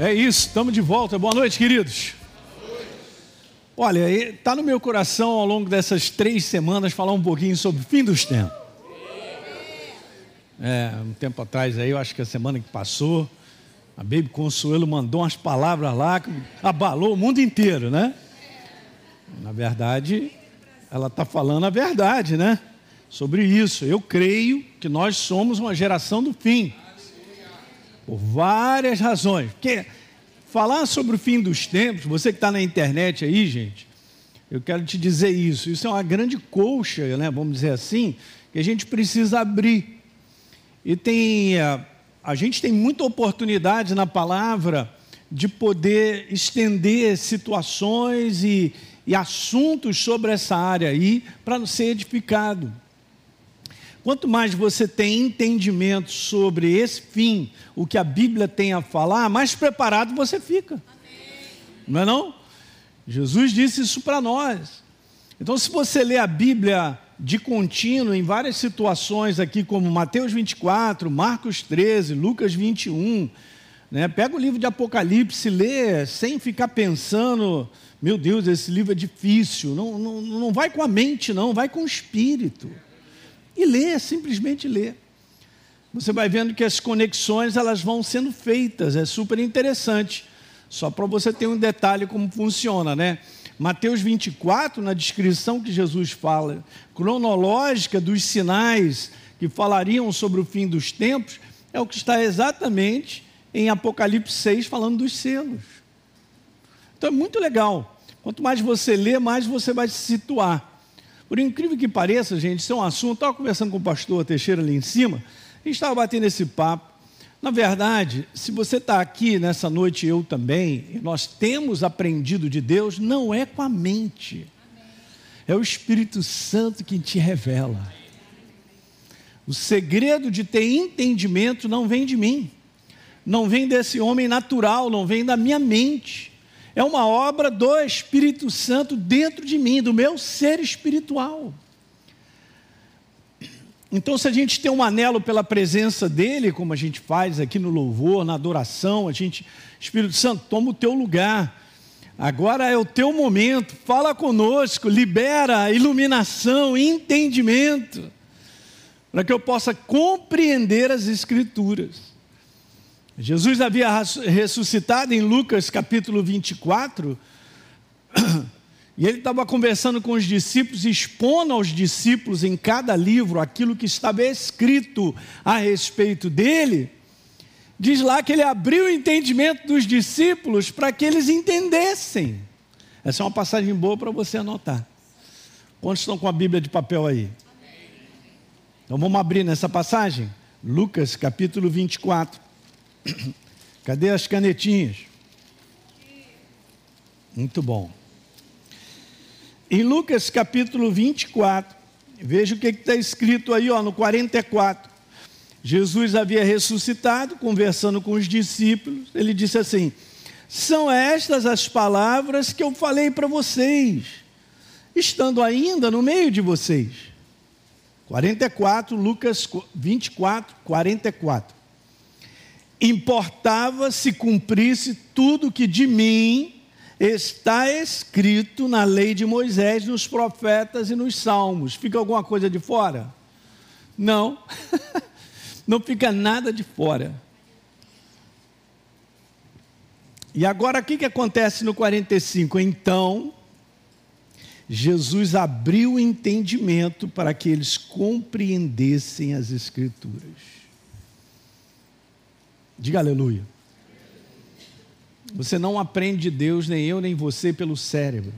É isso, estamos de volta. Boa noite, queridos. Olha, está no meu coração ao longo dessas três semanas falar um pouquinho sobre o fim dos tempos. É, um tempo atrás aí, eu acho que a semana que passou, a Baby Consuelo mandou umas palavras lá que abalou o mundo inteiro, né? Na verdade, ela está falando a verdade, né? Sobre isso. Eu creio que nós somos uma geração do fim. Por várias razões. Porque falar sobre o fim dos tempos, você que está na internet aí, gente, eu quero te dizer isso. Isso é uma grande colcha, né, vamos dizer assim, que a gente precisa abrir. E tem. A, a gente tem muita oportunidade na palavra de poder estender situações e, e assuntos sobre essa área aí para ser edificado. Quanto mais você tem entendimento sobre esse fim, o que a Bíblia tem a falar, mais preparado você fica. Amém. Não é não? Jesus disse isso para nós. Então, se você lê a Bíblia de contínuo em várias situações aqui, como Mateus 24, Marcos 13, Lucas 21, né? pega o livro de Apocalipse, lê sem ficar pensando, meu Deus, esse livro é difícil. Não, não, não vai com a mente, não, vai com o espírito. E lê, simplesmente lê. Você vai vendo que as conexões elas vão sendo feitas, é super interessante. Só para você ter um detalhe como funciona, né? Mateus 24, na descrição que Jesus fala, cronológica dos sinais que falariam sobre o fim dos tempos, é o que está exatamente em Apocalipse 6, falando dos selos. Então é muito legal. Quanto mais você lê, mais você vai se situar. Por incrível que pareça, gente, isso é um assunto. Estava conversando com o pastor Teixeira ali em cima, a gente estava batendo esse papo. Na verdade, se você está aqui nessa noite, eu também, nós temos aprendido de Deus, não é com a mente, é o Espírito Santo que te revela. O segredo de ter entendimento não vem de mim, não vem desse homem natural, não vem da minha mente é uma obra do Espírito Santo dentro de mim, do meu ser espiritual. Então, se a gente tem um anelo pela presença dele, como a gente faz aqui no louvor, na adoração, a gente, Espírito Santo, toma o teu lugar. Agora é o teu momento, fala conosco, libera iluminação, entendimento, para que eu possa compreender as Escrituras. Jesus havia ressuscitado em Lucas capítulo 24, e ele estava conversando com os discípulos, expondo aos discípulos em cada livro aquilo que estava escrito a respeito dele. Diz lá que ele abriu o entendimento dos discípulos para que eles entendessem. Essa é uma passagem boa para você anotar. Quantos estão com a Bíblia de papel aí? Então vamos abrir nessa passagem? Lucas capítulo 24. Cadê as canetinhas? Muito bom. Em Lucas capítulo 24, veja o que está escrito aí ó, no 44. Jesus havia ressuscitado, conversando com os discípulos, ele disse assim: São estas as palavras que eu falei para vocês, estando ainda no meio de vocês. 44, Lucas 24, 44 importava se cumprisse tudo que de mim está escrito na lei de Moisés, nos profetas e nos salmos. Fica alguma coisa de fora? Não, não fica nada de fora. E agora o que, que acontece no 45? Então, Jesus abriu o entendimento para que eles compreendessem as Escrituras. Diga aleluia. Você não aprende de Deus, nem eu, nem você, pelo cérebro.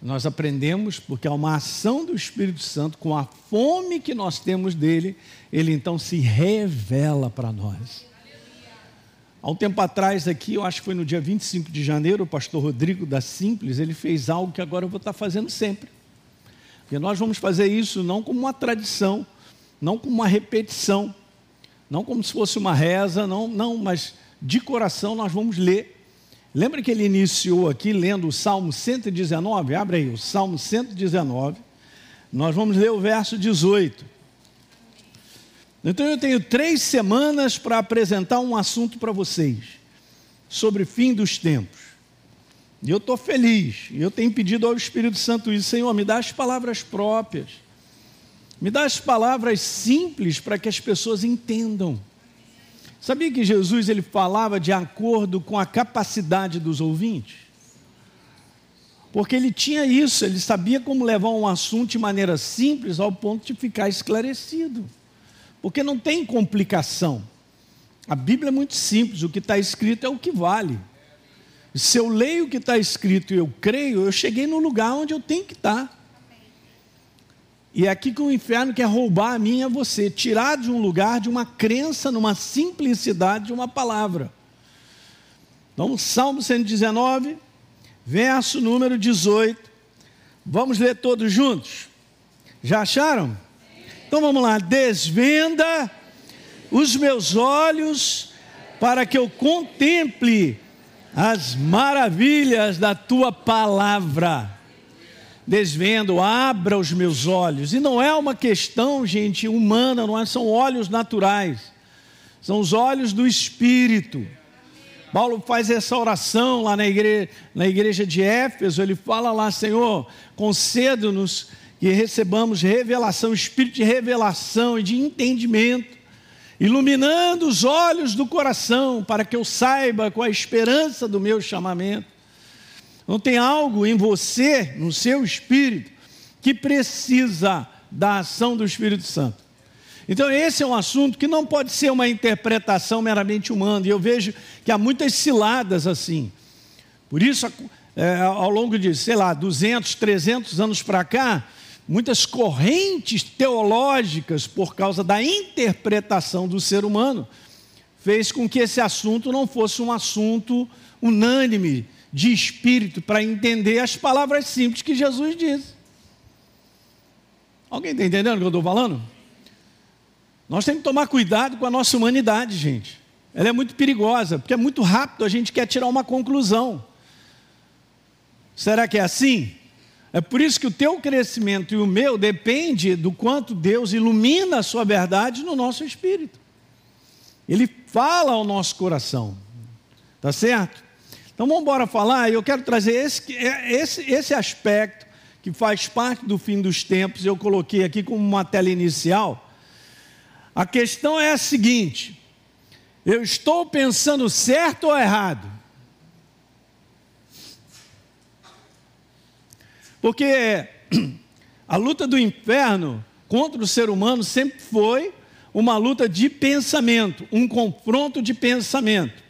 Nós aprendemos porque há uma ação do Espírito Santo, com a fome que nós temos dele, ele então se revela para nós. Há um tempo atrás aqui, eu acho que foi no dia 25 de janeiro, o pastor Rodrigo da Simples, ele fez algo que agora eu vou estar fazendo sempre. Porque nós vamos fazer isso não como uma tradição, não como uma repetição, não como se fosse uma reza, não, não, mas de coração nós vamos ler. Lembra que ele iniciou aqui lendo o Salmo 119? Abre aí, o Salmo 119. Nós vamos ler o verso 18. Então eu tenho três semanas para apresentar um assunto para vocês. sobre fim dos tempos. E eu estou feliz, eu tenho pedido ao Espírito Santo isso, Senhor, me dá as palavras próprias, me dá as palavras simples para que as pessoas entendam. Sabia que Jesus ele falava de acordo com a capacidade dos ouvintes? Porque ele tinha isso, ele sabia como levar um assunto de maneira simples ao ponto de ficar esclarecido. Porque não tem complicação. A Bíblia é muito simples, o que está escrito é o que vale. Se eu leio o que está escrito e eu creio, eu cheguei no lugar onde eu tenho que estar. E é aqui que o inferno quer roubar a mim e a você, tirar de um lugar, de uma crença, numa simplicidade de uma palavra. Então, Salmo 119, verso número 18. Vamos ler todos juntos? Já acharam? Então vamos lá. Desvenda os meus olhos para que eu contemple as maravilhas da tua palavra. Desvendo, abra os meus olhos. E não é uma questão, gente, humana, não é, são olhos naturais. São os olhos do Espírito. Paulo faz essa oração lá na igreja, na igreja de Éfeso, ele fala lá, Senhor, conceda-nos que recebamos revelação, espírito de revelação e de entendimento iluminando os olhos do coração, para que eu saiba com a esperança do meu chamamento. Não tem algo em você, no seu espírito, que precisa da ação do Espírito Santo. Então, esse é um assunto que não pode ser uma interpretação meramente humana, e eu vejo que há muitas ciladas assim. Por isso, é, ao longo de, sei lá, 200, 300 anos para cá, muitas correntes teológicas, por causa da interpretação do ser humano, fez com que esse assunto não fosse um assunto unânime de espírito para entender as palavras simples que Jesus disse. Alguém está entendendo o que eu estou falando? Nós temos que tomar cuidado com a nossa humanidade, gente. Ela é muito perigosa, porque é muito rápido a gente quer tirar uma conclusão. Será que é assim? É por isso que o teu crescimento e o meu depende do quanto Deus ilumina a sua verdade no nosso espírito. Ele fala ao nosso coração. Tá certo? Então vamos embora falar, eu quero trazer esse, esse, esse aspecto que faz parte do fim dos tempos, eu coloquei aqui como uma tela inicial. A questão é a seguinte: eu estou pensando certo ou errado? Porque a luta do inferno contra o ser humano sempre foi uma luta de pensamento, um confronto de pensamento.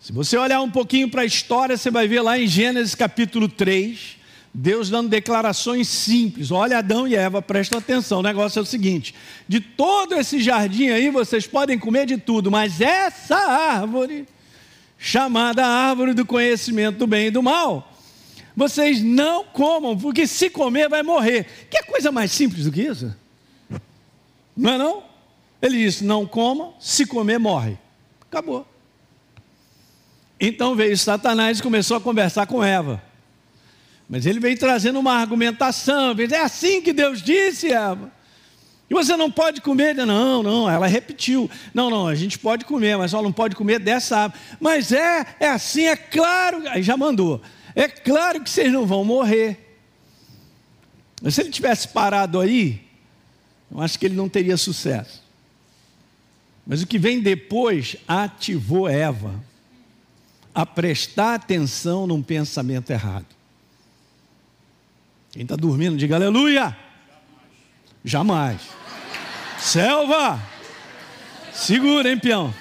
Se você olhar um pouquinho para a história, você vai ver lá em Gênesis capítulo 3, Deus dando declarações simples. Olha, Adão e Eva, presta atenção. O negócio é o seguinte: de todo esse jardim aí, vocês podem comer de tudo, mas essa árvore, chamada árvore do conhecimento do bem e do mal, vocês não comam, porque se comer vai morrer. Que coisa mais simples do que isso? Não é não? Ele disse: não coma, se comer morre. Acabou. Então veio Satanás e começou a conversar com Eva. Mas ele veio trazendo uma argumentação, veio, é assim que Deus disse, Eva. E você não pode comer? Não, não, ela repetiu. Não, não, a gente pode comer, mas só não pode comer dessa árvore. Mas é, é assim, é claro. Aí já mandou. É claro que vocês não vão morrer. Mas se ele tivesse parado aí, eu acho que ele não teria sucesso. Mas o que vem depois ativou Eva a prestar atenção num pensamento errado. Quem está dormindo, diga aleluia. Jamais. Jamais. Selva! Segura, hein, peão?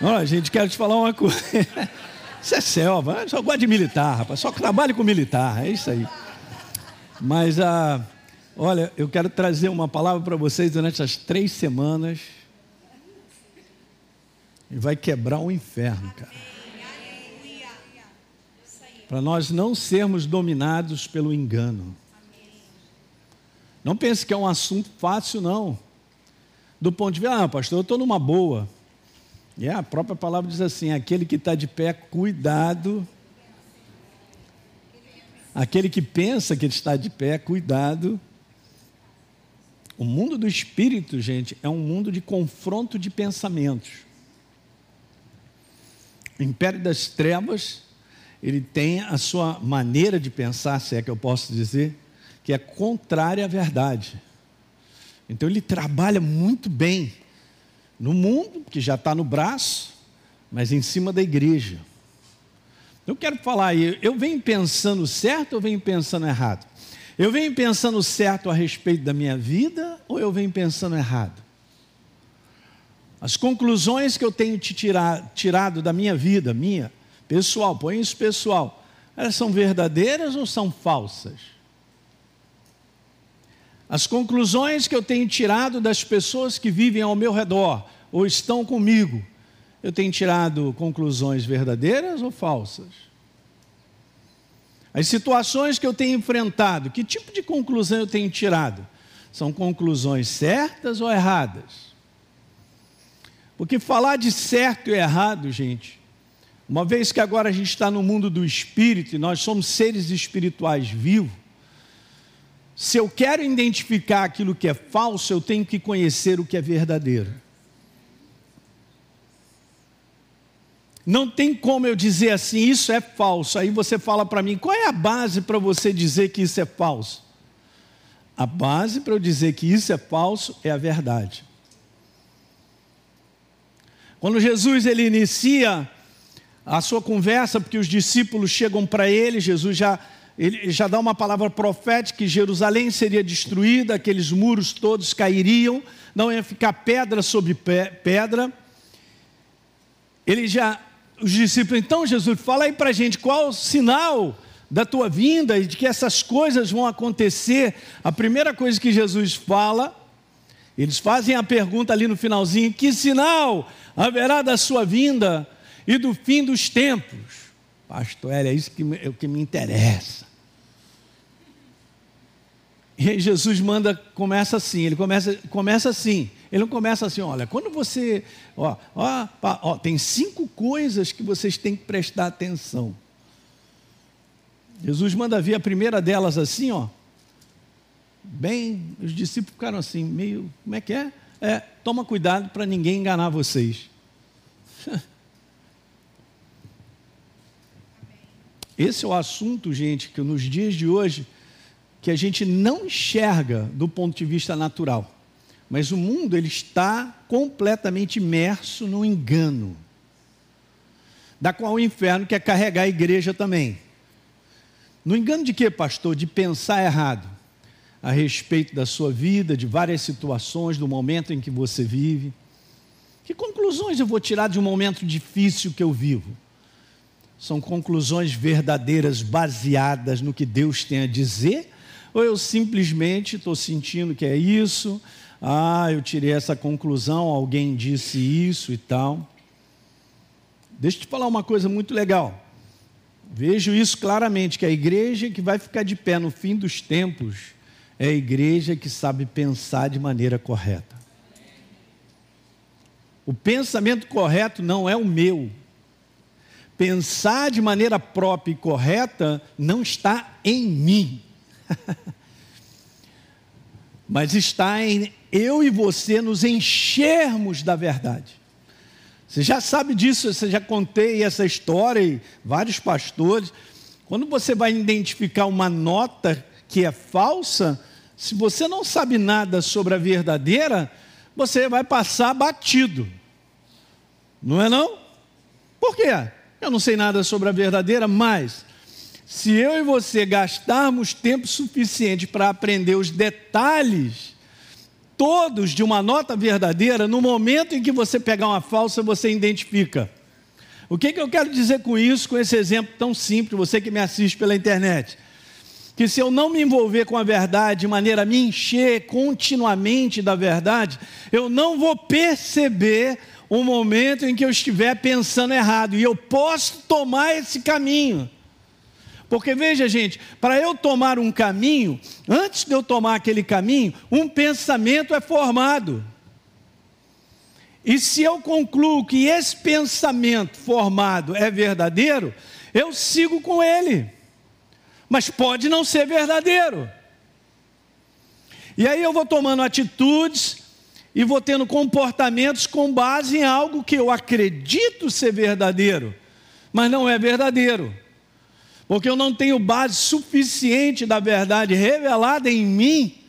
Olha, gente, quero te falar uma coisa. Isso é selva, só gosta de militar, rapaz, só trabalho com militar, é isso aí. Mas, ah, olha, eu quero trazer uma palavra para vocês durante as três semanas. E vai quebrar o inferno, cara. Para nós não sermos dominados pelo engano. Não pense que é um assunto fácil, não. Do ponto de vista, ah, pastor, eu estou numa boa. E a própria palavra diz assim: aquele que está de pé, cuidado. Aquele que pensa que está de pé, cuidado. O mundo do espírito, gente, é um mundo de confronto de pensamentos. O império das trevas, ele tem a sua maneira de pensar, se é que eu posso dizer, que é contrária à verdade. Então ele trabalha muito bem no mundo, que já está no braço, mas em cima da igreja. Eu quero falar aí, eu venho pensando certo ou venho pensando errado? Eu venho pensando certo a respeito da minha vida ou eu venho pensando errado? As conclusões que eu tenho te tirar, tirado da minha vida, minha, pessoal, põe isso pessoal, elas são verdadeiras ou são falsas? As conclusões que eu tenho tirado das pessoas que vivem ao meu redor ou estão comigo, eu tenho tirado conclusões verdadeiras ou falsas? As situações que eu tenho enfrentado, que tipo de conclusão eu tenho tirado? São conclusões certas ou erradas? Porque falar de certo e errado, gente, uma vez que agora a gente está no mundo do espírito e nós somos seres espirituais vivos, se eu quero identificar aquilo que é falso, eu tenho que conhecer o que é verdadeiro. Não tem como eu dizer assim, isso é falso. Aí você fala para mim, qual é a base para você dizer que isso é falso? A base para eu dizer que isso é falso é a verdade. Quando Jesus ele inicia a sua conversa, porque os discípulos chegam para ele, Jesus já ele já dá uma palavra profética que Jerusalém seria destruída, aqueles muros todos cairiam, não ia ficar pedra sobre pedra. Ele já, os discípulos, então Jesus, fala aí para a gente qual o sinal da tua vinda e de que essas coisas vão acontecer. A primeira coisa que Jesus fala, eles fazem a pergunta ali no finalzinho: que sinal haverá da sua vinda e do fim dos tempos. Pastor, é isso que é o que me interessa. E Jesus manda, começa assim, ele começa, começa assim. Ele não começa assim, olha, quando você. Ó, ó, ó, tem cinco coisas que vocês têm que prestar atenção. Jesus manda ver a primeira delas assim, ó. Bem, os discípulos ficaram assim, meio. Como é que é? É, toma cuidado para ninguém enganar vocês. Esse é o assunto, gente, que nos dias de hoje, que a gente não enxerga do ponto de vista natural. Mas o mundo ele está completamente imerso no engano, da qual o inferno quer carregar a igreja também. No engano de quê, pastor? De pensar errado a respeito da sua vida, de várias situações, do momento em que você vive. Que conclusões eu vou tirar de um momento difícil que eu vivo? São conclusões verdadeiras, baseadas no que Deus tem a dizer? Ou eu simplesmente estou sentindo que é isso? Ah, eu tirei essa conclusão, alguém disse isso e tal. Deixa eu te falar uma coisa muito legal. Vejo isso claramente: que a igreja que vai ficar de pé no fim dos tempos é a igreja que sabe pensar de maneira correta. O pensamento correto não é o meu. Pensar de maneira própria e correta não está em mim. Mas está em eu e você nos enchermos da verdade. Você já sabe disso, você já contei essa história e vários pastores. Quando você vai identificar uma nota que é falsa, se você não sabe nada sobre a verdadeira, você vai passar batido. Não é não? Por quê? Eu não sei nada sobre a verdadeira, mas se eu e você gastarmos tempo suficiente para aprender os detalhes todos de uma nota verdadeira, no momento em que você pegar uma falsa, você identifica. O que, que eu quero dizer com isso, com esse exemplo tão simples, você que me assiste pela internet? Que se eu não me envolver com a verdade de maneira a me encher continuamente da verdade, eu não vou perceber um momento em que eu estiver pensando errado e eu posso tomar esse caminho. Porque veja, gente, para eu tomar um caminho, antes de eu tomar aquele caminho, um pensamento é formado. E se eu concluo que esse pensamento formado é verdadeiro, eu sigo com ele. Mas pode não ser verdadeiro. E aí eu vou tomando atitudes e vou tendo comportamentos com base em algo que eu acredito ser verdadeiro, mas não é verdadeiro. Porque eu não tenho base suficiente da verdade revelada em mim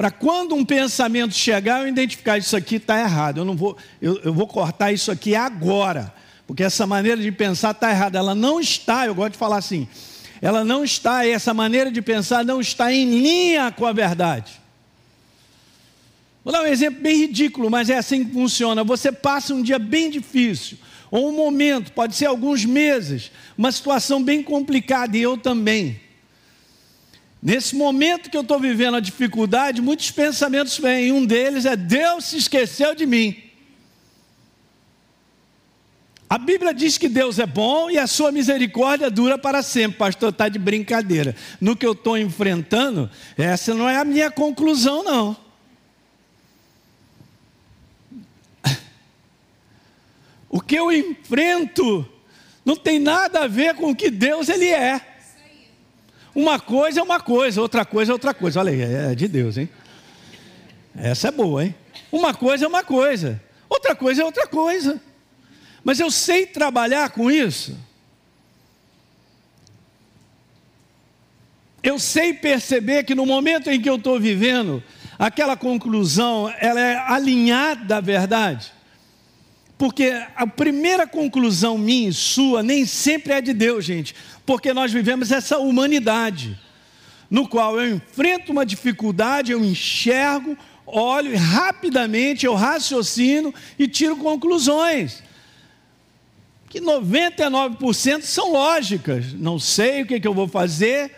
para quando um pensamento chegar, eu identificar isso aqui está errado. Eu não vou, eu, eu vou cortar isso aqui agora, porque essa maneira de pensar está errada. Ela não está, eu gosto de falar assim, ela não está, essa maneira de pensar não está em linha com a verdade. Vou dar um exemplo bem ridículo, mas é assim que funciona. Você passa um dia bem difícil, ou um momento, pode ser alguns meses, uma situação bem complicada, e eu também. Nesse momento que eu estou vivendo a dificuldade, muitos pensamentos vêm. Um deles é: Deus se esqueceu de mim. A Bíblia diz que Deus é bom e a sua misericórdia dura para sempre. Pastor, está de brincadeira. No que eu estou enfrentando, essa não é a minha conclusão, não. O que eu enfrento não tem nada a ver com o que Deus ele é. Uma coisa é uma coisa, outra coisa é outra coisa. Olha aí, é de Deus, hein? Essa é boa, hein? Uma coisa é uma coisa, outra coisa é outra coisa. Mas eu sei trabalhar com isso. Eu sei perceber que no momento em que eu estou vivendo, aquela conclusão, ela é alinhada à verdade. Porque a primeira conclusão minha e sua nem sempre é de Deus, gente. Porque nós vivemos essa humanidade, no qual eu enfrento uma dificuldade, eu enxergo, olho e rapidamente eu raciocino e tiro conclusões. Que 99% são lógicas. Não sei o que, que eu vou fazer,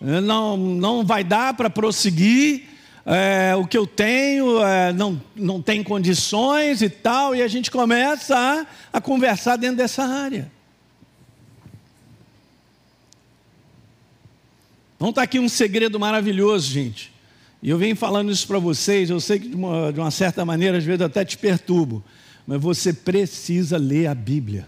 não, não vai dar para prosseguir é, o que eu tenho é, não, não tem condições e tal, e a gente começa a, a conversar dentro dessa área. Então está aqui um segredo maravilhoso, gente. E eu venho falando isso para vocês, eu sei que de uma, de uma certa maneira, às vezes até te perturbo, mas você precisa ler a Bíblia.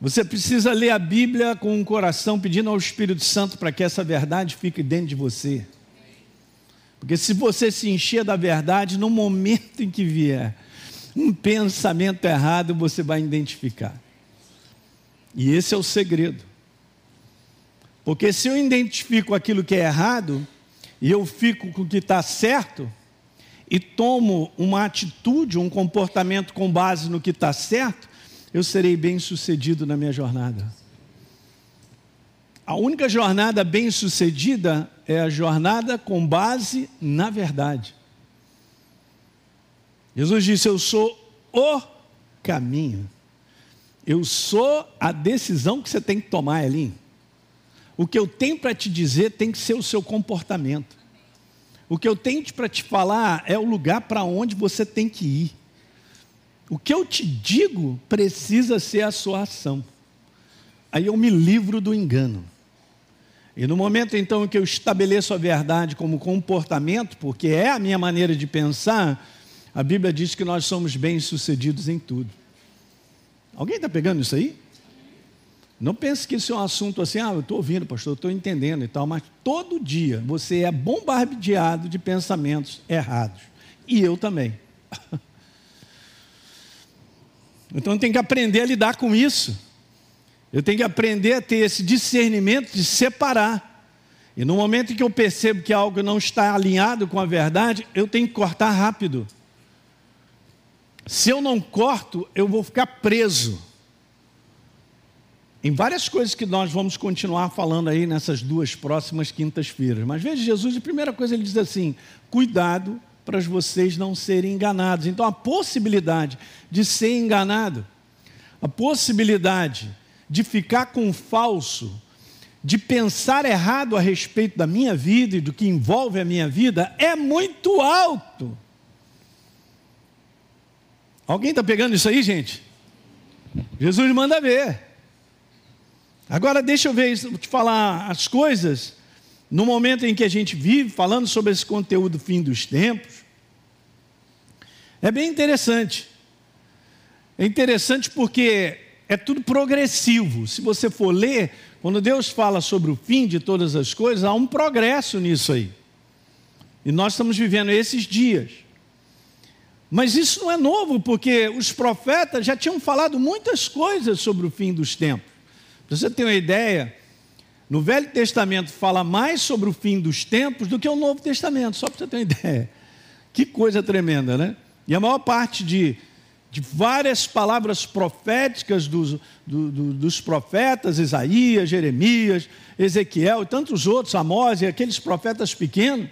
Você precisa ler a Bíblia com um coração pedindo ao Espírito Santo para que essa verdade fique dentro de você. Porque se você se encher da verdade, no momento em que vier um pensamento errado, você vai identificar. E esse é o segredo. Porque se eu identifico aquilo que é errado, e eu fico com o que está certo, e tomo uma atitude, um comportamento com base no que está certo, eu serei bem sucedido na minha jornada. A única jornada bem sucedida é a jornada com base na verdade. Jesus disse: Eu sou o caminho. Eu sou a decisão que você tem que tomar, Elinho. O que eu tenho para te dizer tem que ser o seu comportamento. O que eu tenho para te falar é o lugar para onde você tem que ir. O que eu te digo precisa ser a sua ação. Aí eu me livro do engano. E no momento então em que eu estabeleço a verdade como comportamento, porque é a minha maneira de pensar, a Bíblia diz que nós somos bem-sucedidos em tudo. Alguém está pegando isso aí? Não pense que isso é um assunto assim, ah, eu estou ouvindo, pastor, eu estou entendendo e tal, mas todo dia você é bombardeado de pensamentos errados. E eu também. Então tem que aprender a lidar com isso. Eu tenho que aprender a ter esse discernimento de separar. E no momento em que eu percebo que algo não está alinhado com a verdade, eu tenho que cortar rápido. Se eu não corto, eu vou ficar preso. Em várias coisas que nós vamos continuar falando aí nessas duas próximas quintas-feiras. Mas veja, Jesus, a primeira coisa ele diz assim: cuidado para vocês não serem enganados. Então, a possibilidade de ser enganado, a possibilidade de ficar com falso, de pensar errado a respeito da minha vida e do que envolve a minha vida, é muito alto. Alguém está pegando isso aí, gente? Jesus manda ver. Agora deixa eu ver, te falar as coisas no momento em que a gente vive, falando sobre esse conteúdo fim dos tempos, é bem interessante. É interessante porque é tudo progressivo. Se você for ler, quando Deus fala sobre o fim de todas as coisas, há um progresso nisso aí. E nós estamos vivendo esses dias. Mas isso não é novo, porque os profetas já tinham falado muitas coisas sobre o fim dos tempos. Para você ter uma ideia, no Velho Testamento fala mais sobre o fim dos tempos do que o Novo Testamento, só para você ter uma ideia. Que coisa tremenda, né? E a maior parte de, de várias palavras proféticas dos, do, do, dos profetas, Isaías, Jeremias, Ezequiel e tantos outros, Amós e aqueles profetas pequenos,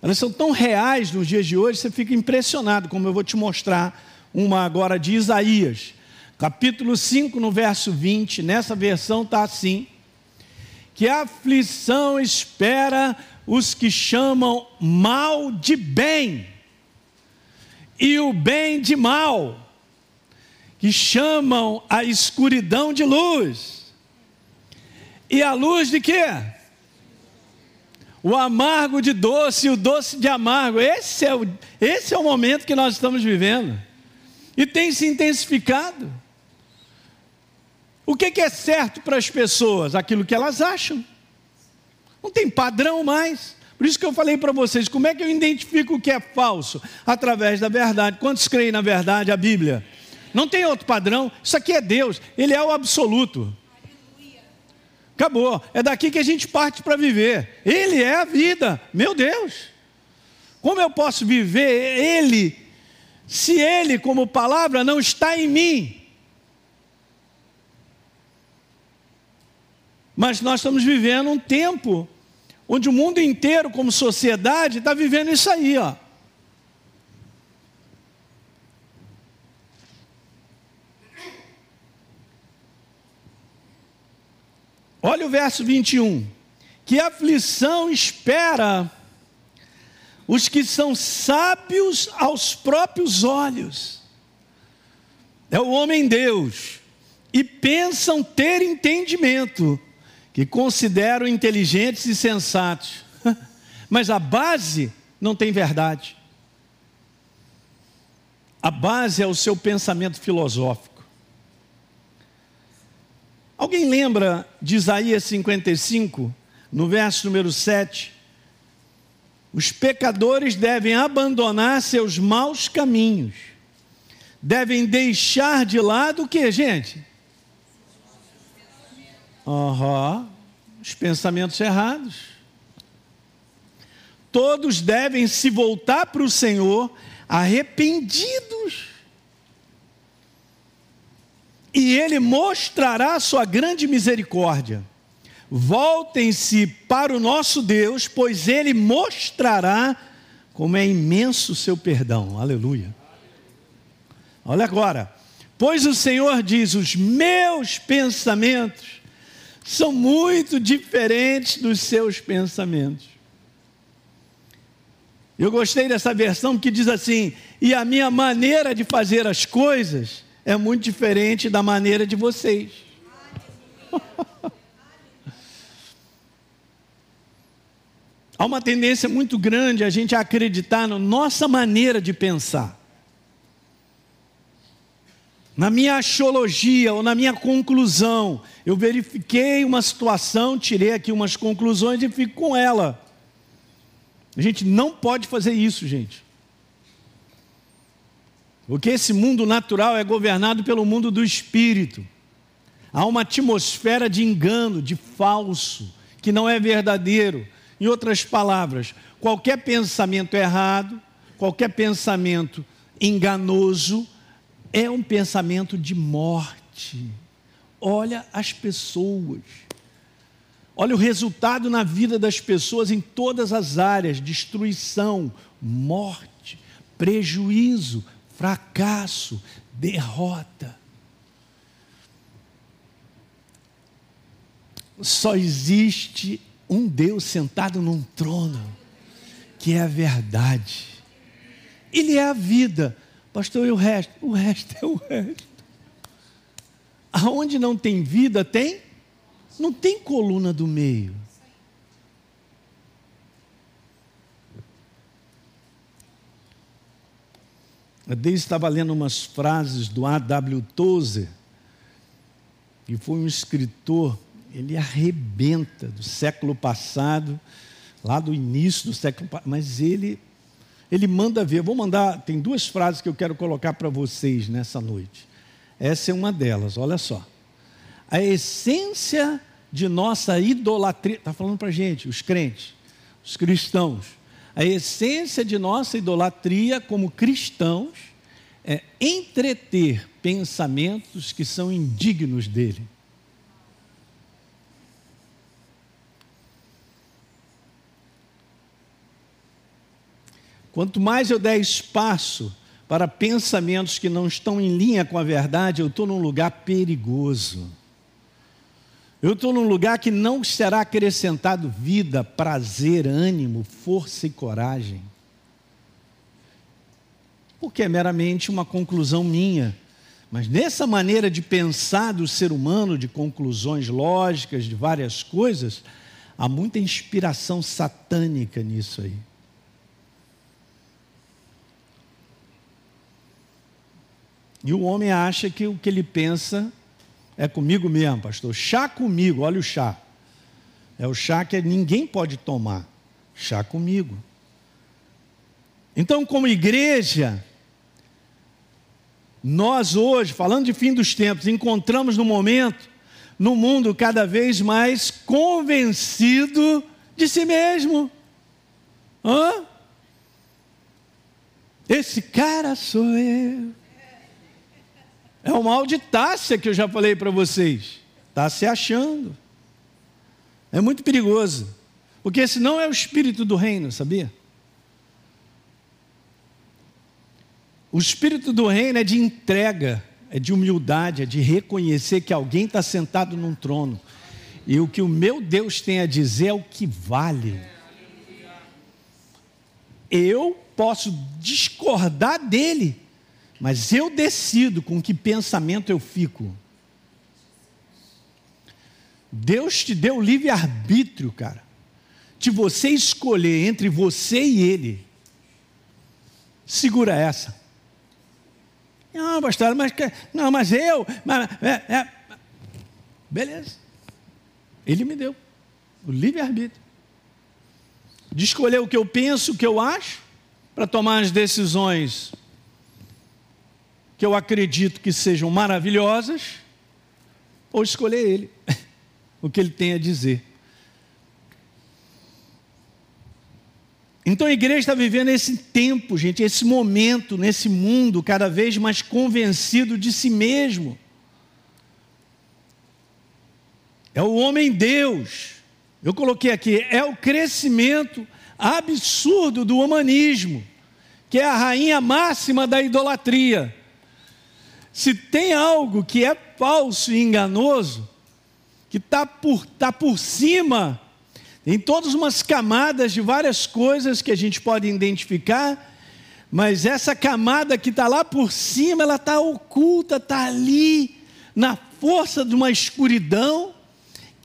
elas são tão reais nos dias de hoje, você fica impressionado, como eu vou te mostrar uma agora de Isaías, capítulo 5, no verso 20, nessa versão está assim: que a aflição espera os que chamam mal de bem, e o bem de mal, que chamam a escuridão de luz, e a luz de quê? o amargo de doce e o doce de amargo. Esse é o, esse é o momento que nós estamos vivendo. E tem se intensificado. O que, que é certo para as pessoas? Aquilo que elas acham. Não tem padrão mais. Por isso que eu falei para vocês, como é que eu identifico o que é falso? Através da verdade. Quantos creem na verdade, a Bíblia? Não tem outro padrão. Isso aqui é Deus, Ele é o absoluto. Acabou. É daqui que a gente parte para viver. Ele é a vida. Meu Deus. Como eu posso viver Ele, se Ele, como palavra, não está em mim? Mas nós estamos vivendo um tempo onde o mundo inteiro, como sociedade, está vivendo isso aí, ó. Olha o verso 21. Que aflição espera os que são sábios aos próprios olhos. É o homem Deus. E pensam ter entendimento, que consideram inteligentes e sensatos. Mas a base não tem verdade. A base é o seu pensamento filosófico. Alguém lembra de Isaías 55, no verso número 7? Os pecadores devem abandonar seus maus caminhos, devem deixar de lado o que, gente? Uhum, os pensamentos errados. Todos devem se voltar para o Senhor arrependidos e ele mostrará sua grande misericórdia. Voltem-se para o nosso Deus, pois ele mostrará como é imenso o seu perdão. Aleluia. Olha agora. Pois o Senhor diz: os meus pensamentos são muito diferentes dos seus pensamentos. Eu gostei dessa versão que diz assim: e a minha maneira de fazer as coisas é muito diferente da maneira de vocês. Há uma tendência muito grande a gente acreditar na nossa maneira de pensar. Na minha axiologia ou na minha conclusão, eu verifiquei uma situação, tirei aqui umas conclusões e fico com ela. A gente não pode fazer isso, gente. Porque esse mundo natural é governado pelo mundo do espírito. Há uma atmosfera de engano, de falso, que não é verdadeiro. Em outras palavras, qualquer pensamento errado, qualquer pensamento enganoso, é um pensamento de morte. Olha as pessoas. Olha o resultado na vida das pessoas em todas as áreas: destruição, morte, prejuízo, fracasso, derrota. Só existe um Deus sentado num trono, que é a verdade. Ele é a vida. Pastor, e o resto? O resto é o resto. Aonde não tem vida, tem? Não tem coluna do meio. A Deise estava lendo umas frases do A.W. Tozer, que foi um escritor, ele arrebenta do século passado, lá do início do século passado, mas ele ele manda ver. Vou mandar, tem duas frases que eu quero colocar para vocês nessa noite. Essa é uma delas, olha só. A essência de nossa idolatria, está falando para a gente, os crentes, os cristãos. A essência de nossa idolatria como cristãos é entreter pensamentos que são indignos dele. Quanto mais eu der espaço para pensamentos que não estão em linha com a verdade, eu estou num lugar perigoso. Eu estou num lugar que não será acrescentado vida, prazer, ânimo, força e coragem. Porque é meramente uma conclusão minha. Mas nessa maneira de pensar do ser humano, de conclusões lógicas, de várias coisas, há muita inspiração satânica nisso aí. E o homem acha que o que ele pensa é comigo mesmo, pastor. Chá comigo, olha o chá. É o chá que ninguém pode tomar. Chá comigo. Então, como igreja, nós hoje, falando de fim dos tempos, encontramos no momento, no mundo cada vez mais convencido de si mesmo. Hã? Esse cara sou eu. É o mal de Tássia que eu já falei para vocês. Está se achando. É muito perigoso. Porque esse não é o espírito do reino, sabia? O espírito do reino é de entrega, é de humildade, é de reconhecer que alguém está sentado num trono. E o que o meu Deus tem a dizer é o que vale. Eu posso discordar dele, mas eu decido com que pensamento eu fico. Deus te deu livre-arbítrio, cara, de você escolher entre você e Ele. Segura essa. Não, pastor, mas, não, mas eu. Mas, é, é. Beleza. Ele me deu o livre-arbítrio de escolher o que eu penso, o que eu acho, para tomar as decisões que eu acredito que sejam maravilhosas, ou escolher ele, o que ele tem a dizer. Então a igreja está vivendo esse tempo, gente, esse momento, nesse mundo cada vez mais convencido de si mesmo. É o homem Deus. Eu coloquei aqui, é o crescimento absurdo do humanismo, que é a rainha máxima da idolatria. Se tem algo que é falso e enganoso, que está por, tá por cima, tem todas umas camadas de várias coisas que a gente pode identificar, mas essa camada que está lá por cima, ela está oculta, está ali, na força de uma escuridão,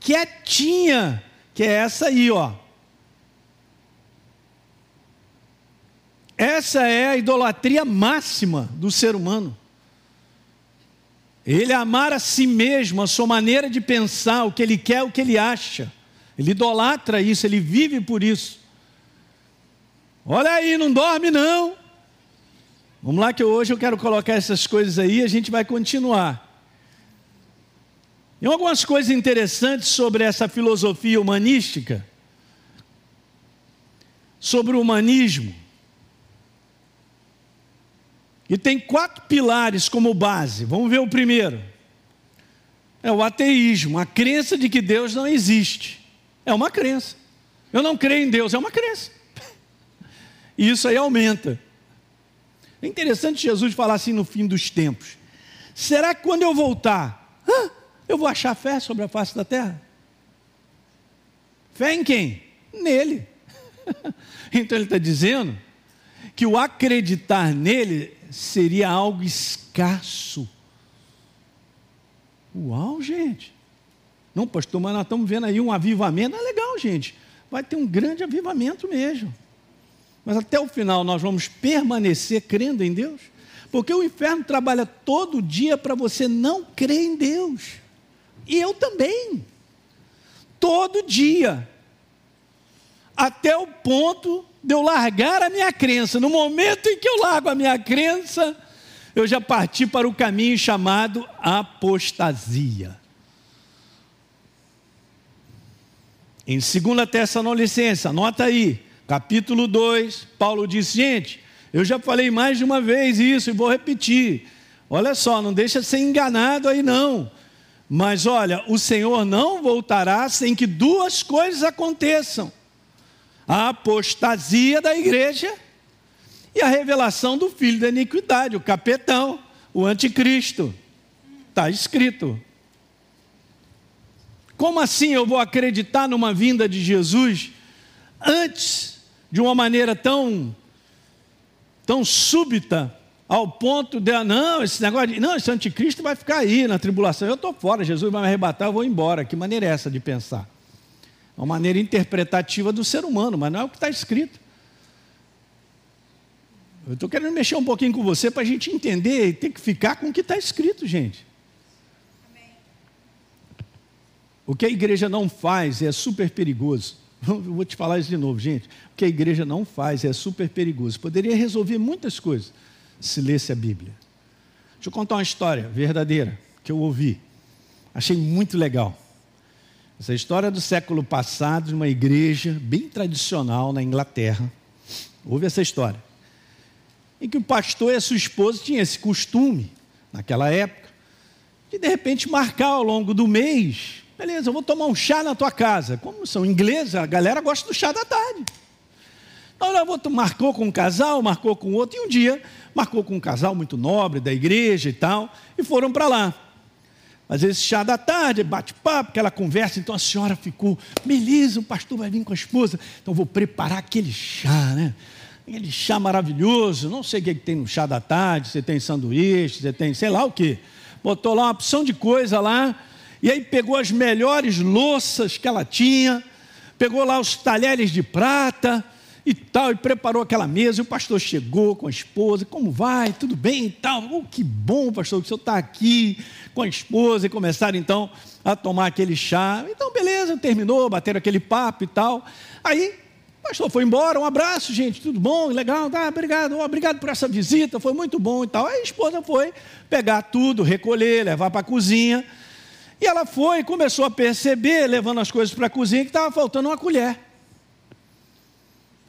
quietinha, que é essa aí, ó. Essa é a idolatria máxima do ser humano. Ele amar a si mesmo, a sua maneira de pensar, o que ele quer, o que ele acha. Ele idolatra isso, ele vive por isso. Olha aí, não dorme não. Vamos lá que hoje eu quero colocar essas coisas aí e a gente vai continuar. E algumas coisas interessantes sobre essa filosofia humanística, sobre o humanismo. E tem quatro pilares como base. Vamos ver o primeiro. É o ateísmo, a crença de que Deus não existe. É uma crença. Eu não creio em Deus, é uma crença. E isso aí aumenta. É interessante Jesus falar assim no fim dos tempos. Será que quando eu voltar, eu vou achar fé sobre a face da terra? Fé em quem? Nele. então ele está dizendo que o acreditar nele seria algo escasso. Uau, gente. Não, pastor, mas nós estamos vendo aí um avivamento. É legal, gente. Vai ter um grande avivamento mesmo. Mas até o final nós vamos permanecer crendo em Deus? Porque o inferno trabalha todo dia para você não crer em Deus. E eu também. Todo dia. Até o ponto de eu largar a minha crença. No momento em que eu largo a minha crença, eu já parti para o caminho chamado apostasia. Em 2 Tessalonicenses, anota aí, capítulo 2, Paulo diz: gente, eu já falei mais de uma vez isso e vou repetir. Olha só, não deixa ser enganado aí não. Mas olha, o Senhor não voltará sem que duas coisas aconteçam: a apostasia da igreja e a revelação do filho da iniquidade, o capetão, o anticristo. Está escrito. Como assim eu vou acreditar numa vinda de Jesus antes de uma maneira tão tão súbita ao ponto de, ah, não, esse negócio de, não, esse anticristo vai ficar aí na tribulação, eu estou fora, Jesus vai me arrebatar, eu vou embora. Que maneira é essa de pensar? Uma maneira interpretativa do ser humano, mas não é o que está escrito. Eu estou querendo mexer um pouquinho com você para a gente entender e ter que ficar com o que está escrito, gente. O que a igreja não faz é super perigoso. Eu vou te falar isso de novo, gente. O que a igreja não faz é super perigoso. Poderia resolver muitas coisas se lesse a Bíblia. Deixa eu contar uma história verdadeira que eu ouvi. Achei muito legal. Essa história do século passado, de uma igreja bem tradicional na Inglaterra. Ouve essa história. Em que o pastor e a sua esposa tinham esse costume, naquela época, de de repente marcar ao longo do mês. Beleza, eu vou tomar um chá na tua casa. Como são ingleses, a galera gosta do chá da tarde. Então, eu vou, marcou com um casal, marcou com outro, e um dia marcou com um casal muito nobre da igreja e tal, e foram para lá. Às vezes, chá da tarde, bate-papo, aquela conversa. Então a senhora ficou, beleza, o pastor vai vir com a esposa, então vou preparar aquele chá, né? Aquele chá maravilhoso. Não sei o que, é que tem no chá da tarde, você tem sanduíche, você tem sei lá o que. Botou lá uma opção de coisa lá, e aí pegou as melhores louças que ela tinha, pegou lá os talheres de prata, e tal, e preparou aquela mesa, e o pastor chegou com a esposa, como vai, tudo bem e tal, oh, que bom pastor, que o senhor está aqui com a esposa, e começaram então a tomar aquele chá, então beleza, terminou, bateram aquele papo e tal, aí o pastor foi embora, um abraço gente, tudo bom, legal, tá, obrigado, obrigado por essa visita, foi muito bom e tal, aí a esposa foi pegar tudo, recolher, levar para a cozinha, e ela foi e começou a perceber, levando as coisas para a cozinha, que estava faltando uma colher,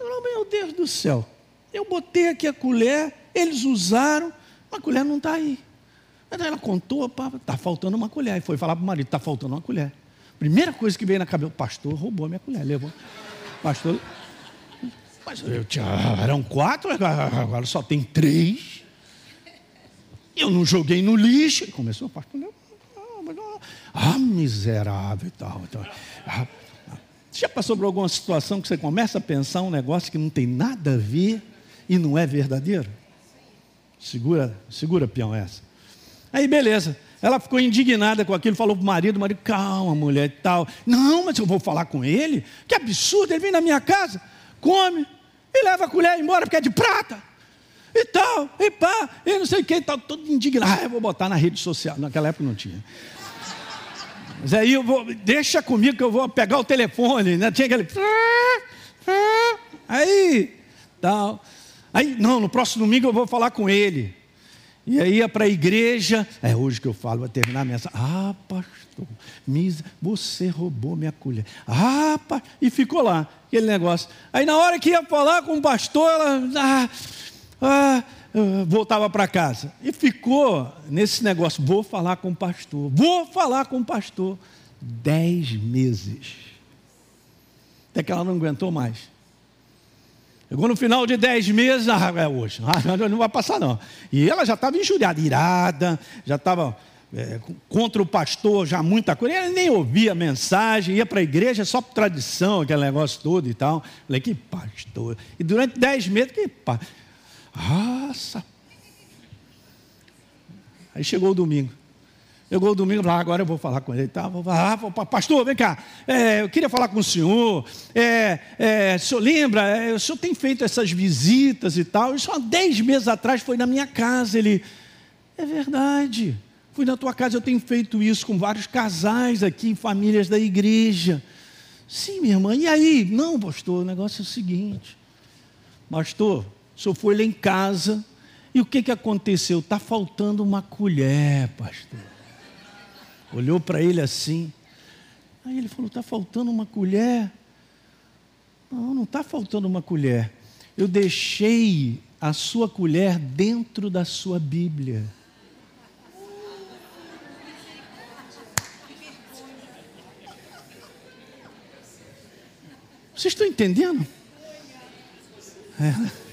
eu, meu Deus do céu, eu botei aqui a colher, eles usaram, a colher não está aí. Ela contou, está faltando uma colher. E foi falar para o marido, está faltando uma colher. Primeira coisa que veio na cabeça, o pastor roubou a minha colher, levou. Pastor, mas eu tinha, eram quatro, agora só tem três. Eu não joguei no lixo. Começou o pastor, ah, miserável e tal. Então, ah, já passou por alguma situação que você começa a pensar um negócio que não tem nada a ver e não é verdadeiro? Segura, segura, peão, essa. Aí, beleza. Ela ficou indignada com aquilo, falou para o marido, o marido, calma, mulher e tal. Não, mas eu vou falar com ele. Que absurdo, ele vem na minha casa, come e leva a colher embora porque é de prata. E tal, e pá, e não sei o que, e tal, todo indignado. Ah, eu vou botar na rede social. Naquela época não tinha. Mas aí eu vou, deixa comigo que eu vou pegar o telefone, né? Tinha aquele. Aí, tal. Aí, não, no próximo domingo eu vou falar com ele. E aí ia para a igreja, é hoje que eu falo, vai terminar a mensagem. Ah, pastor, misa, você roubou minha colher. Ah, pa... e ficou lá, aquele negócio. Aí na hora que ia falar com o pastor, ela. Ah, ah, voltava para casa. E ficou nesse negócio: vou falar com o pastor, vou falar com o pastor. Dez meses. Até que ela não aguentou mais. Chegou no final de dez meses, ah, é hoje, ah, não vai passar não. E ela já estava injuriada, irada, já estava é, contra o pastor, já muita coisa. Ela nem ouvia a mensagem, ia para a igreja só por tradição, aquele negócio todo e tal. Falei, que pastor. E durante dez meses, que pastor. Nossa! Aí chegou o domingo. Chegou o domingo, ah, agora eu vou falar com ele. Tá, vou falar, ah, pastor, vem cá, é, eu queria falar com o senhor. É, é, o senhor lembra? É, o senhor tem feito essas visitas e tal. Isso há dez meses atrás foi na minha casa. Ele, é verdade. Fui na tua casa, eu tenho feito isso com vários casais aqui, famílias da igreja. Sim, minha irmã. E aí? Não, pastor, o negócio é o seguinte. Pastor, o senhor foi lá em casa e o que, que aconteceu? Está faltando uma colher, pastor. Olhou para ele assim. Aí ele falou: está faltando uma colher. Não, não está faltando uma colher. Eu deixei a sua colher dentro da sua Bíblia. Vocês estão entendendo? É.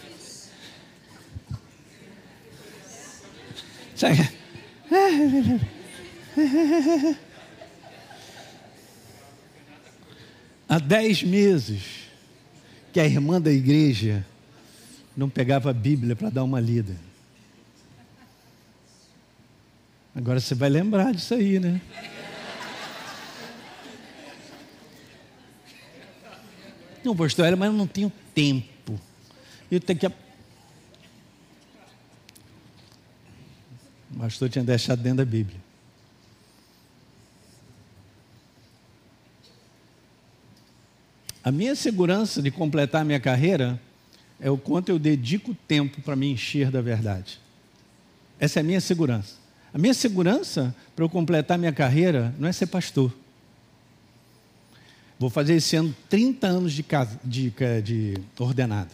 Há dez meses que a irmã da igreja não pegava a Bíblia para dar uma lida. Agora você vai lembrar disso aí, né? Não, pastor, mas eu não tenho tempo. Eu tenho que. O pastor tinha deixado dentro da Bíblia. A minha segurança de completar a minha carreira é o quanto eu dedico tempo para me encher da verdade. Essa é a minha segurança. A minha segurança para eu completar minha carreira não é ser pastor. Vou fazer esse ano 30 anos de, casa, de, de ordenado.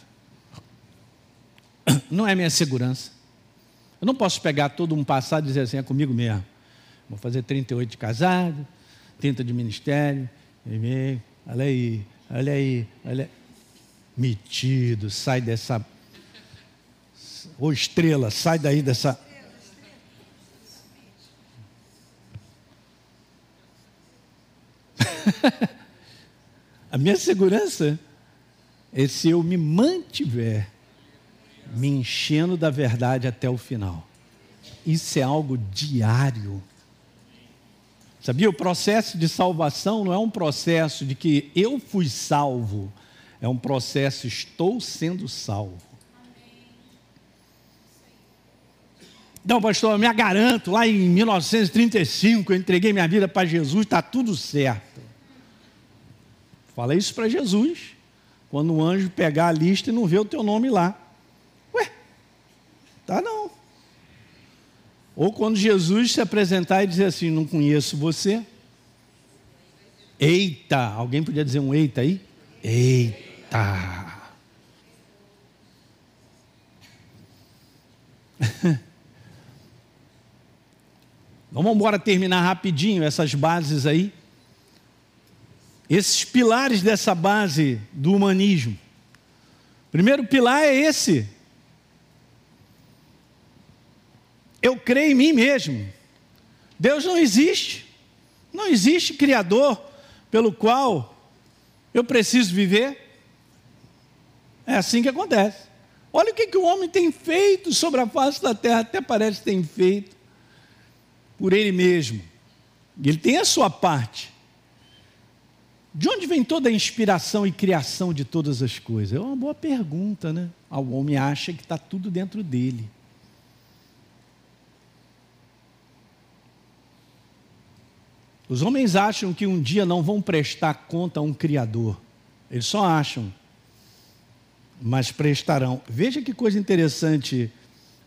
Não é minha segurança. Eu não posso pegar todo um passado e dizer assim, é comigo mesmo. Vou fazer 38 de casado, 30 de ministério, olha aí, olha aí, olha aí. Metido, sai dessa. Ô estrela, sai daí dessa. A minha segurança é se eu me mantiver me enchendo da verdade até o final. Isso é algo diário. Sabia? O processo de salvação não é um processo de que eu fui salvo, é um processo estou sendo salvo. Então, pastor, eu me garanto, lá em 1935 eu entreguei minha vida para Jesus, está tudo certo. Fala isso para Jesus. Quando o anjo pegar a lista e não vê o teu nome lá. Tá não. Ou quando Jesus se apresentar e dizer assim: Não conheço você. Eita! Alguém podia dizer um eita aí? Eita! Vamos embora terminar rapidinho essas bases aí esses pilares dessa base do humanismo. Primeiro pilar é esse. Eu creio em mim mesmo. Deus não existe. Não existe Criador pelo qual eu preciso viver. É assim que acontece. Olha o que, que o homem tem feito sobre a face da terra, até parece que tem feito por ele mesmo. Ele tem a sua parte. De onde vem toda a inspiração e criação de todas as coisas? É uma boa pergunta, né? O homem acha que está tudo dentro dele. Os homens acham que um dia não vão prestar conta a um Criador. Eles só acham, mas prestarão. Veja que coisa interessante.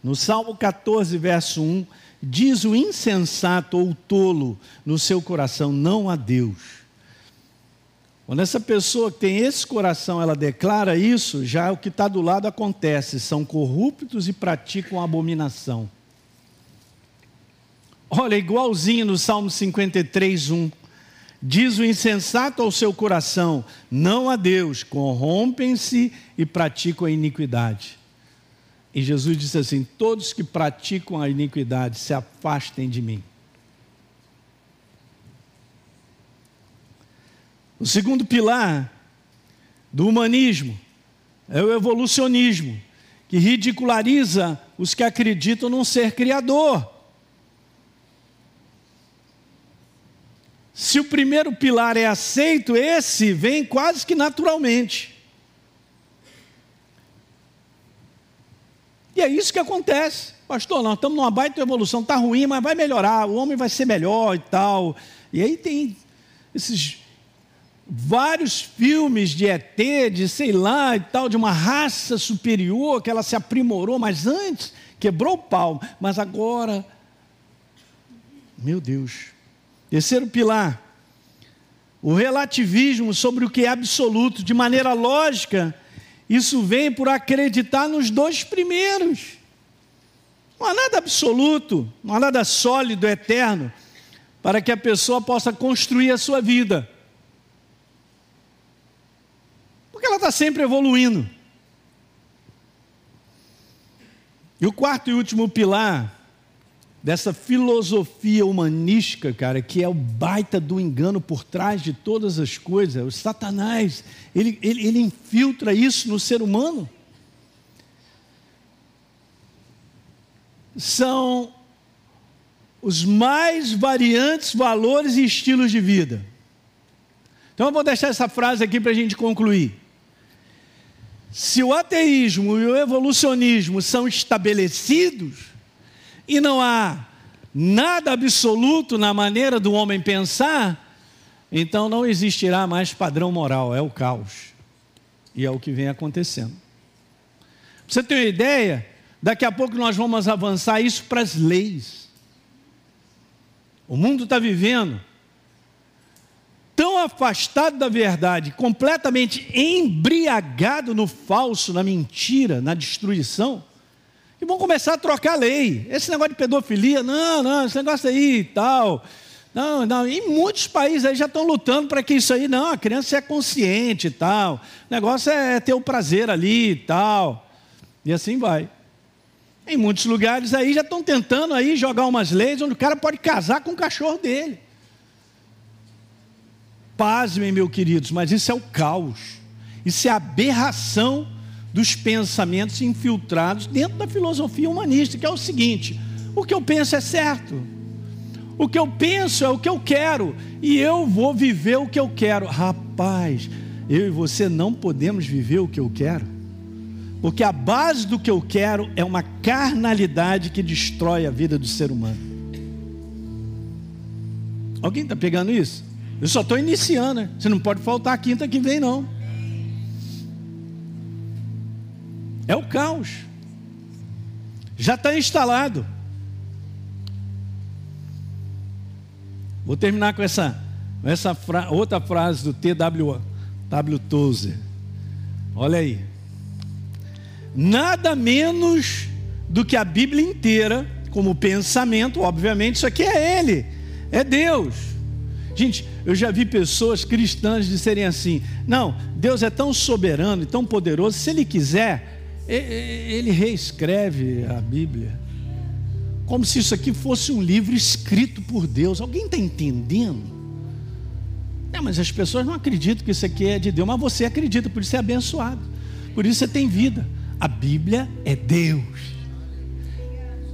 No Salmo 14, verso 1, diz o insensato ou tolo no seu coração: não a Deus. Quando essa pessoa que tem esse coração, ela declara isso, já o que está do lado acontece, são corruptos e praticam abominação. Olha, igualzinho no Salmo 53, 1. Diz o insensato ao seu coração: não a Deus, corrompem-se e praticam a iniquidade. E Jesus disse assim: todos que praticam a iniquidade se afastem de mim. O segundo pilar do humanismo é o evolucionismo, que ridiculariza os que acreditam num ser criador. Se o primeiro pilar é aceito, esse vem quase que naturalmente. E é isso que acontece. Pastor, nós estamos numa baita evolução, está ruim, mas vai melhorar, o homem vai ser melhor e tal. E aí tem esses vários filmes de ET, de sei lá e tal, de uma raça superior que ela se aprimorou, mas antes quebrou o pau, mas agora, meu Deus. Terceiro pilar, o relativismo sobre o que é absoluto, de maneira lógica, isso vem por acreditar nos dois primeiros. Não há nada absoluto, não há nada sólido, eterno, para que a pessoa possa construir a sua vida. Porque ela está sempre evoluindo. E o quarto e último pilar dessa filosofia humanística, cara, que é o baita do engano por trás de todas as coisas, o Satanás, ele, ele, ele infiltra isso no ser humano. São os mais variantes valores e estilos de vida. Então eu vou deixar essa frase aqui para a gente concluir. Se o ateísmo e o evolucionismo são estabelecidos e não há nada absoluto na maneira do homem pensar, então não existirá mais padrão moral, é o caos. E é o que vem acontecendo. Você ter uma ideia, daqui a pouco nós vamos avançar isso para as leis. O mundo está vivendo tão afastado da verdade, completamente embriagado no falso, na mentira, na destruição, que vão começar a trocar a lei. Esse negócio de pedofilia, não, não, esse negócio aí e tal. Não, não, em muitos países aí já estão lutando para que isso aí, não, a criança é consciente e tal. O negócio é ter o prazer ali e tal. E assim vai. Em muitos lugares aí já estão tentando aí jogar umas leis onde o cara pode casar com o cachorro dele. Pasmem, meus queridos, mas isso é o caos. Isso é aberração dos pensamentos infiltrados dentro da filosofia humanista, que é o seguinte: o que eu penso é certo. O que eu penso é o que eu quero e eu vou viver o que eu quero. Rapaz, eu e você não podemos viver o que eu quero. Porque a base do que eu quero é uma carnalidade que destrói a vida do ser humano. Alguém está pegando isso? Eu só estou iniciando, né? Você não pode faltar a quinta que vem, não. Caos. Já está instalado. Vou terminar com essa, essa fra outra frase do T.W. W. Tozer. Olha aí. Nada menos do que a Bíblia inteira, como pensamento, obviamente, isso aqui é Ele, é Deus. Gente, eu já vi pessoas cristãs disserem assim: não, Deus é tão soberano e tão poderoso, se Ele quiser, Ele reescreve a Bíblia. Como se isso aqui fosse um livro escrito por Deus. Alguém está entendendo? É, mas as pessoas não acreditam que isso aqui é de Deus, mas você acredita, por isso é abençoado, por isso você tem vida. A Bíblia é Deus,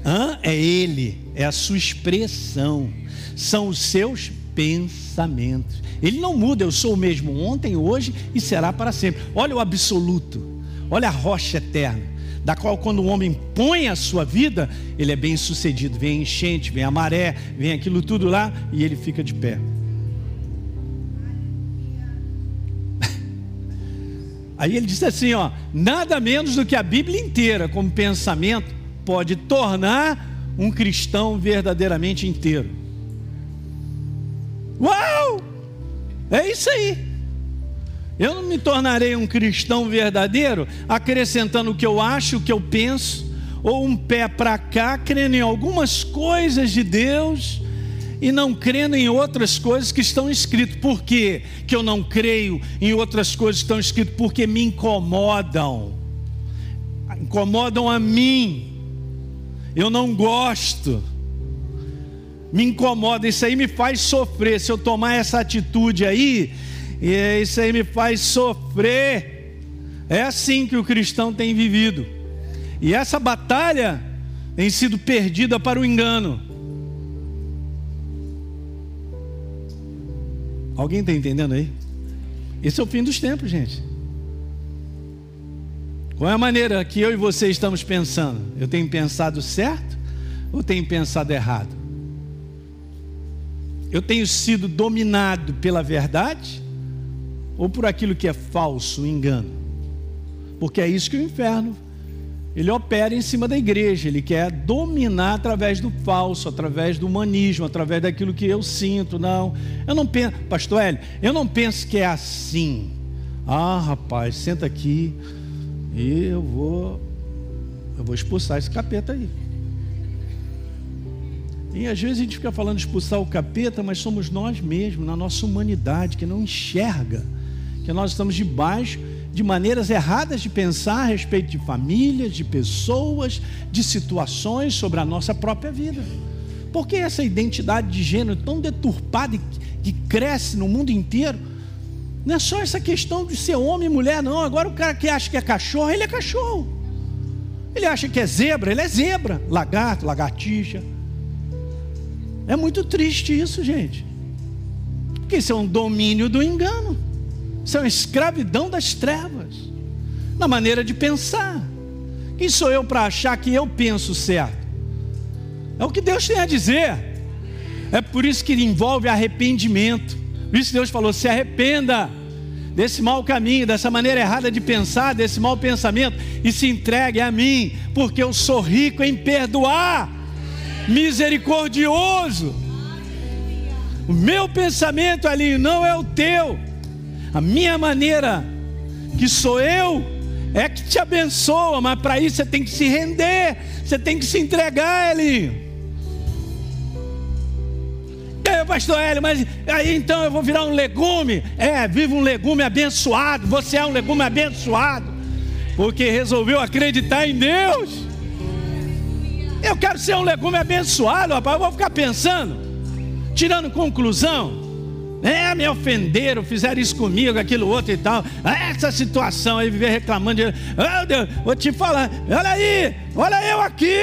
Hã? é Ele, é a sua expressão, são os seus pensamentos. Ele não muda, eu sou o mesmo ontem, hoje e será para sempre. Olha o absoluto, olha a rocha eterna, da qual quando o homem põe a sua vida, ele é bem sucedido. Vem a enchente, vem a maré, vem aquilo tudo lá e ele fica de pé. Aí ele disse assim: ó, nada menos do que a Bíblia inteira, como pensamento, pode tornar um cristão verdadeiramente inteiro. Uau! É isso aí. Eu não me tornarei um cristão verdadeiro acrescentando o que eu acho, o que eu penso, ou um pé para cá, crendo em algumas coisas de Deus e não crendo em outras coisas que estão escritas. Por quê que eu não creio em outras coisas que estão escritas? Porque me incomodam. Incomodam a mim. Eu não gosto me incomoda, isso aí me faz sofrer. Se eu tomar essa atitude aí, isso aí me faz sofrer. É assim que o cristão tem vivido. E essa batalha tem sido perdida para o engano. Alguém está entendendo aí? Esse é o fim dos tempos, gente. Qual é a maneira que eu e você estamos pensando? Eu tenho pensado certo ou tenho pensado errado? Eu tenho sido dominado pela verdade ou por aquilo que é falso, engano. Porque é isso que o inferno ele opera em cima da igreja, ele quer dominar através do falso, através do humanismo, através daquilo que eu sinto. Não, eu não penso, pastor Hélio, eu não penso que é assim. Ah, rapaz, senta aqui e eu vou eu vou expulsar esse capeta aí. E às vezes a gente fica falando expulsar o capeta, mas somos nós mesmos, na nossa humanidade, que não enxerga que nós estamos debaixo de maneiras erradas de pensar a respeito de famílias, de pessoas, de situações sobre a nossa própria vida. Por que essa identidade de gênero tão deturpada que cresce no mundo inteiro? Não é só essa questão de ser homem e mulher, não. Agora o cara que acha que é cachorro, ele é cachorro. Ele acha que é zebra, ele é zebra. Lagarto, lagartixa. É muito triste isso, gente. Porque isso é um domínio do engano. Isso é uma escravidão das trevas, na maneira de pensar. Quem sou eu para achar que eu penso certo? É o que Deus tem a dizer. É por isso que envolve arrependimento. Por isso Deus falou: se arrependa desse mau caminho, dessa maneira errada de pensar, desse mau pensamento, e se entregue a mim, porque eu sou rico em perdoar, misericordioso. O meu pensamento ali não é o teu. A minha maneira, que sou eu, é que te abençoa, mas para isso você tem que se render, você tem que se entregar, Eli. E aí, pastor Hélio, mas aí então eu vou virar um legume? É, viva um legume abençoado, você é um legume abençoado, porque resolveu acreditar em Deus. Eu quero ser um legume abençoado, rapaz, eu vou ficar pensando, tirando conclusão. É, me ofenderam, fizeram isso comigo, aquilo outro e tal. Essa situação aí, viver reclamando de. Oh, Deus, vou te falar, olha aí, olha eu aqui.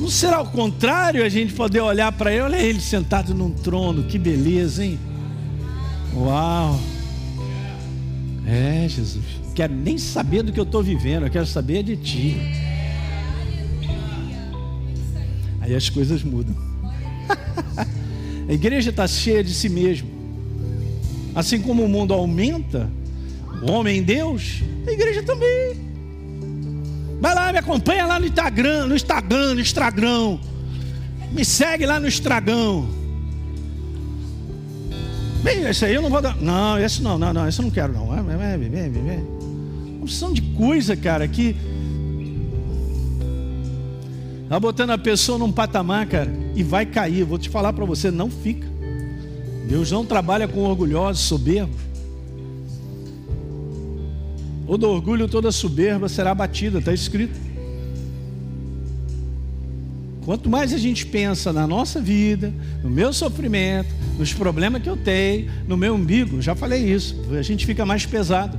Não será o contrário a gente poder olhar para ele? Olha ele sentado num trono, que beleza, hein? Uau! É, Jesus, quero nem saber do que eu estou vivendo, eu quero saber de Ti. Aí as coisas mudam. A igreja está cheia de si mesmo. Assim como o mundo aumenta, o homem em Deus, a igreja também. Vai lá, me acompanha lá no Instagram, no Instagram, no Instagram. Me segue lá no Estragão. Bem, esse aí eu não vou dar. Não, esse não, não, não, esse eu não quero, não. Vem, vem, vem. Uma opção de coisa, cara, que Está botando a pessoa num patamar, cara, e vai cair. Vou te falar para você, não fica. Deus não trabalha com orgulhosos, soberbos. Todo orgulho, toda soberba será abatida, está escrito. Quanto mais a gente pensa na nossa vida, no meu sofrimento, nos problemas que eu tenho, no meu umbigo, já falei isso, a gente fica mais pesado.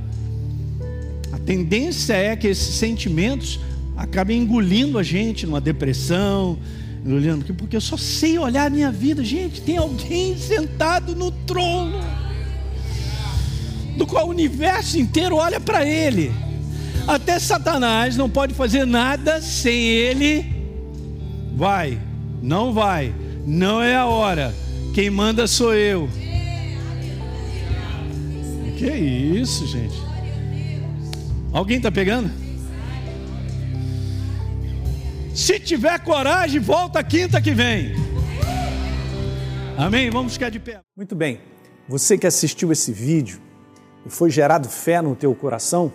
A tendência é que esses sentimentos acaba engolindo a gente numa depressão, engolindo, porque eu só sei olhar a minha vida. Gente, tem alguém sentado no trono, do qual o universo inteiro olha para ele. Até Satanás não pode fazer nada sem ele. Vai, não vai, não é a hora. Quem manda sou eu. Que isso, gente? Alguém está pegando? Se tiver coragem, volta quinta que vem. Amém? Vamos ficar de pé. Muito bem. Você que assistiu esse vídeo e foi gerado fé no teu coração,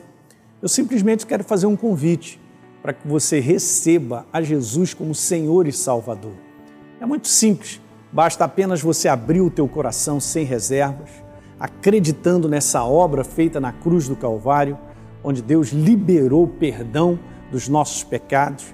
eu simplesmente quero fazer um convite para que você receba a Jesus como Senhor e Salvador. É muito simples, basta apenas você abrir o teu coração sem reservas, acreditando nessa obra feita na cruz do Calvário, onde Deus liberou perdão dos nossos pecados